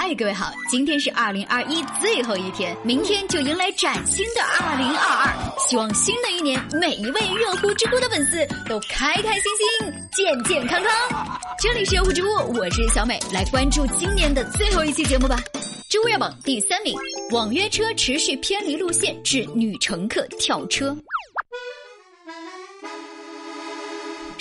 嗨，各位好，今天是二零二一最后一天，明天就迎来崭新的二零二二。希望新的一年，每一位热乎知乎的粉丝都开开心心、健健康康。这里是热乎知乎，我是小美，来关注今年的最后一期节目吧。知乎热榜第三名，网约车持续偏离路线，致女乘客跳车。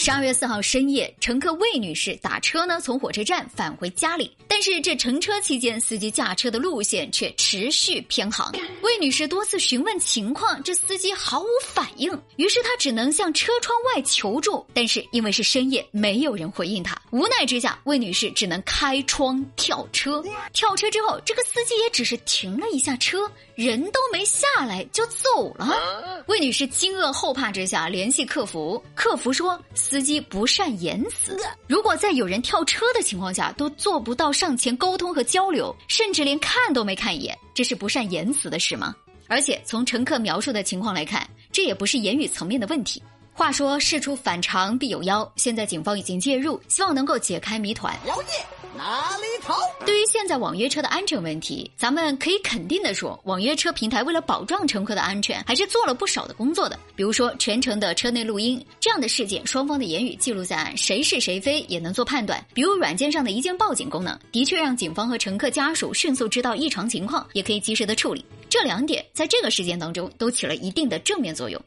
十二月四号深夜，乘客魏女士打车呢，从火车站返回家里。但是这乘车期间，司机驾车的路线却持续偏航。魏女士多次询问情况，这司机毫无反应，于是她只能向车窗外求助。但是因为是深夜，没有人回应她。无奈之下，魏女士只能开窗跳车。跳车之后，这个司机也只是停了一下车，人都没下来就走了。魏女士惊愕后怕之下联系客服，客服说司司机不善言辞，如果在有人跳车的情况下都做不到。上前沟通和交流，甚至连看都没看一眼，这是不善言辞的事吗？而且从乘客描述的情况来看，这也不是言语层面的问题。话说事出反常必有妖，现在警方已经介入，希望能够解开谜团。妖孽哪里逃？对于现在网约车的安全问题，咱们可以肯定的说，网约车平台为了保障乘客的安全，还是做了不少的工作的。比如说全程的车内录音，这样的事件双方的言语记录在案，谁是谁非也能做判断。比如软件上的一键报警功能，的确让警方和乘客家属迅速知道异常情况，也可以及时的处理。这两点在这个事件当中都起了一定的正面作用。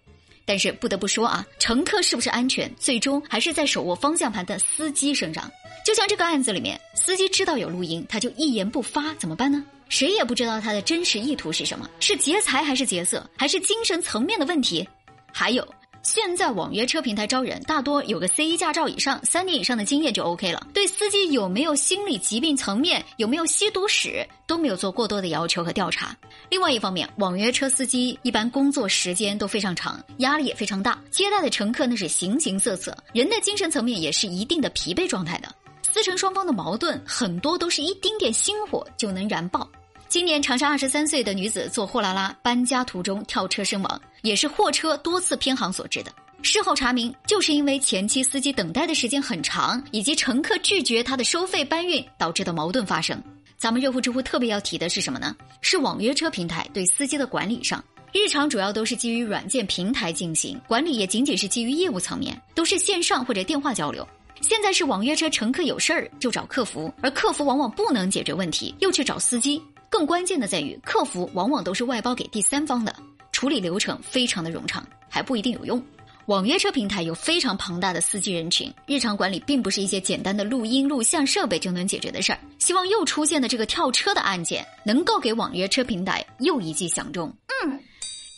但是不得不说啊，乘客是不是安全，最终还是在手握方向盘的司机身上。就像这个案子里面，司机知道有录音，他就一言不发，怎么办呢？谁也不知道他的真实意图是什么，是劫财还是劫色，还是精神层面的问题？还有。现在网约车平台招人，大多有个 C 一驾照以上、三年以上的经验就 OK 了。对司机有没有心理疾病层面、有没有吸毒史都没有做过多的要求和调查。另外一方面，网约车司机一般工作时间都非常长，压力也非常大，接待的乘客那是形形色色，人的精神层面也是一定的疲惫状态的。司乘双方的矛盾很多都是一丁点星火就能燃爆。今年长沙二十三岁的女子坐货拉拉搬家途中跳车身亡，也是货车多次偏航所致的。事后查明，就是因为前期司机等待的时间很长，以及乘客拒绝他的收费搬运导致的矛盾发生。咱们热乎知乎特别要提的是什么呢？是网约车平台对司机的管理上，日常主要都是基于软件平台进行管理，也仅仅是基于业务层面，都是线上或者电话交流。现在是网约车乘客有事儿就找客服，而客服往往不能解决问题，又去找司机。更关键的在于，客服往往都是外包给第三方的，处理流程非常的冗长，还不一定有用。网约车平台有非常庞大的司机人群，日常管理并不是一些简单的录音录像设备就能解决的事儿。希望又出现的这个跳车的案件，能够给网约车平台又一记响钟。嗯，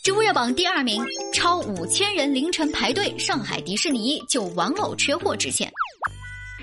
知乎热榜第二名，超五千人凌晨排队上海迪士尼就玩偶缺货致歉。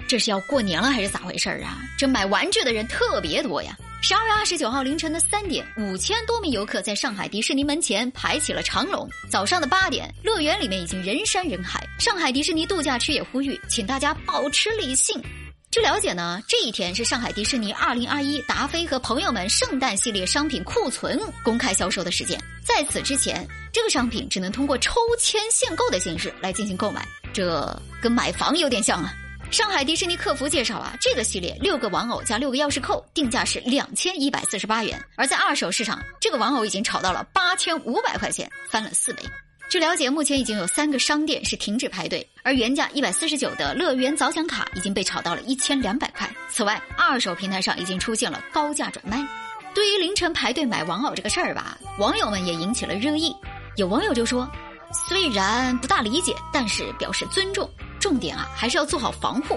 这是要过年了还是咋回事儿啊？这买玩具的人特别多呀。十二月二十九号凌晨的三点，五千多名游客在上海迪士尼门前排起了长龙。早上的八点，乐园里面已经人山人海。上海迪士尼度假区也呼吁，请大家保持理性。据了解呢，这一天是上海迪士尼二零二一达菲和朋友们圣诞系列商品库存公开销售的时间。在此之前，这个商品只能通过抽签限购的形式来进行购买，这跟买房有点像啊。上海迪士尼客服介绍啊，这个系列六个玩偶加六个钥匙扣，定价是两千一百四十八元。而在二手市场，这个玩偶已经炒到了八千五百块钱，翻了四倍。据了解，目前已经有三个商店是停止排队，而原价一百四十九的乐园早享卡已经被炒到了一千两百块。此外，二手平台上已经出现了高价转卖。对于凌晨排队买玩偶这个事儿吧，网友们也引起了热议。有网友就说，虽然不大理解，但是表示尊重。重点啊，还是要做好防护。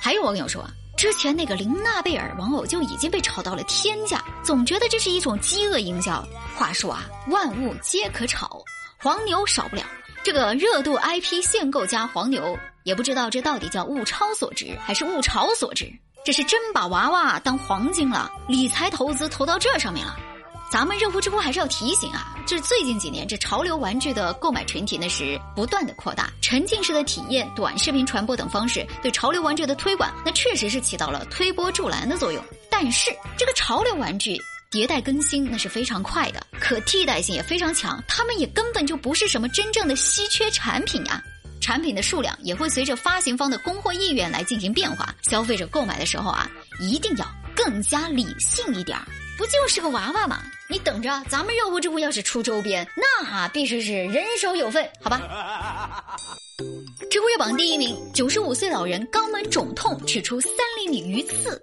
还有网友说啊，之前那个玲娜贝尔玩偶就已经被炒到了天价，总觉得这是一种饥饿营销。话说啊，万物皆可炒，黄牛少不了。这个热度 IP 限购加黄牛，也不知道这到底叫物超所值还是物潮所值？这是真把娃娃当黄金了，理财投资投到这上面了。咱们热乎知乎还是要提醒啊，就是最近几年这潮流玩具的购买群体那是不断的扩大，沉浸式的体验、短视频传播等方式对潮流玩具的推广，那确实是起到了推波助澜的作用。但是这个潮流玩具迭代更新那是非常快的，可替代性也非常强，他们也根本就不是什么真正的稀缺产品呀。产品的数量也会随着发行方的供货意愿来进行变化，消费者购买的时候啊，一定要。更加理性一点儿。不就是个娃娃吗？你等着，咱们热乎知乎要是出周边，那必须是人手有份，好吧？知乎热榜第一名，九十五岁老人肛门肿痛，取出三厘米鱼刺。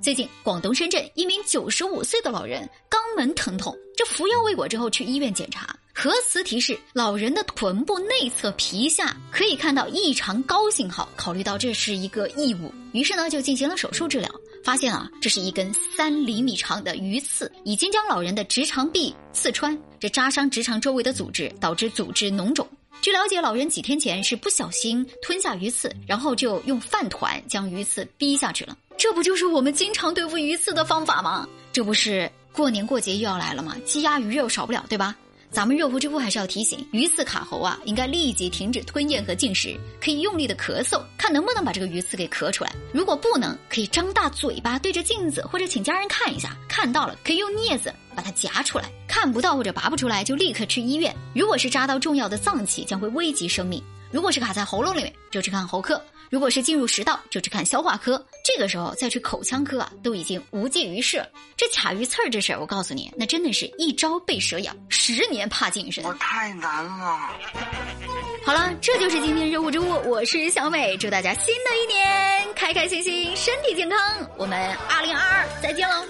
最近，广东深圳一名九十五岁的老人肛门疼痛，这服药未果之后去医院检查，核磁提示老人的臀部内侧皮下可以看到异常高信号，考虑到这是一个异物，于是呢就进行了手术治疗，发现啊这是一根三厘米长的鱼刺，已经将老人的直肠壁刺穿，这扎伤直肠周围的组织，导致组织脓肿。据了解，老人几天前是不小心吞下鱼刺，然后就用饭团将鱼刺逼下去了。这不就是我们经常对付鱼刺的方法吗？这不是过年过节又要来了吗？鸡鸭鱼肉少不了，对吧？咱们热乎知乎还是要提醒，鱼刺卡喉啊，应该立即停止吞咽和进食，可以用力的咳嗽，看能不能把这个鱼刺给咳出来。如果不能，可以张大嘴巴对着镜子或者请家人看一下，看到了可以用镊子把它夹出来，看不到或者拔不出来就立刻去医院。如果是扎到重要的脏器，将会危及生命。如果是卡在喉咙里面，就去看喉科；如果是进入食道，就去看消化科。这个时候再去口腔科啊，都已经无济于事了。这卡鱼刺儿这事儿，我告诉你，那真的是一朝被蛇咬，十年怕井绳。我太难了。好了，这就是今天热乎之物，我是小美，祝大家新的一年开开心心，身体健康。我们二零二二再见喽。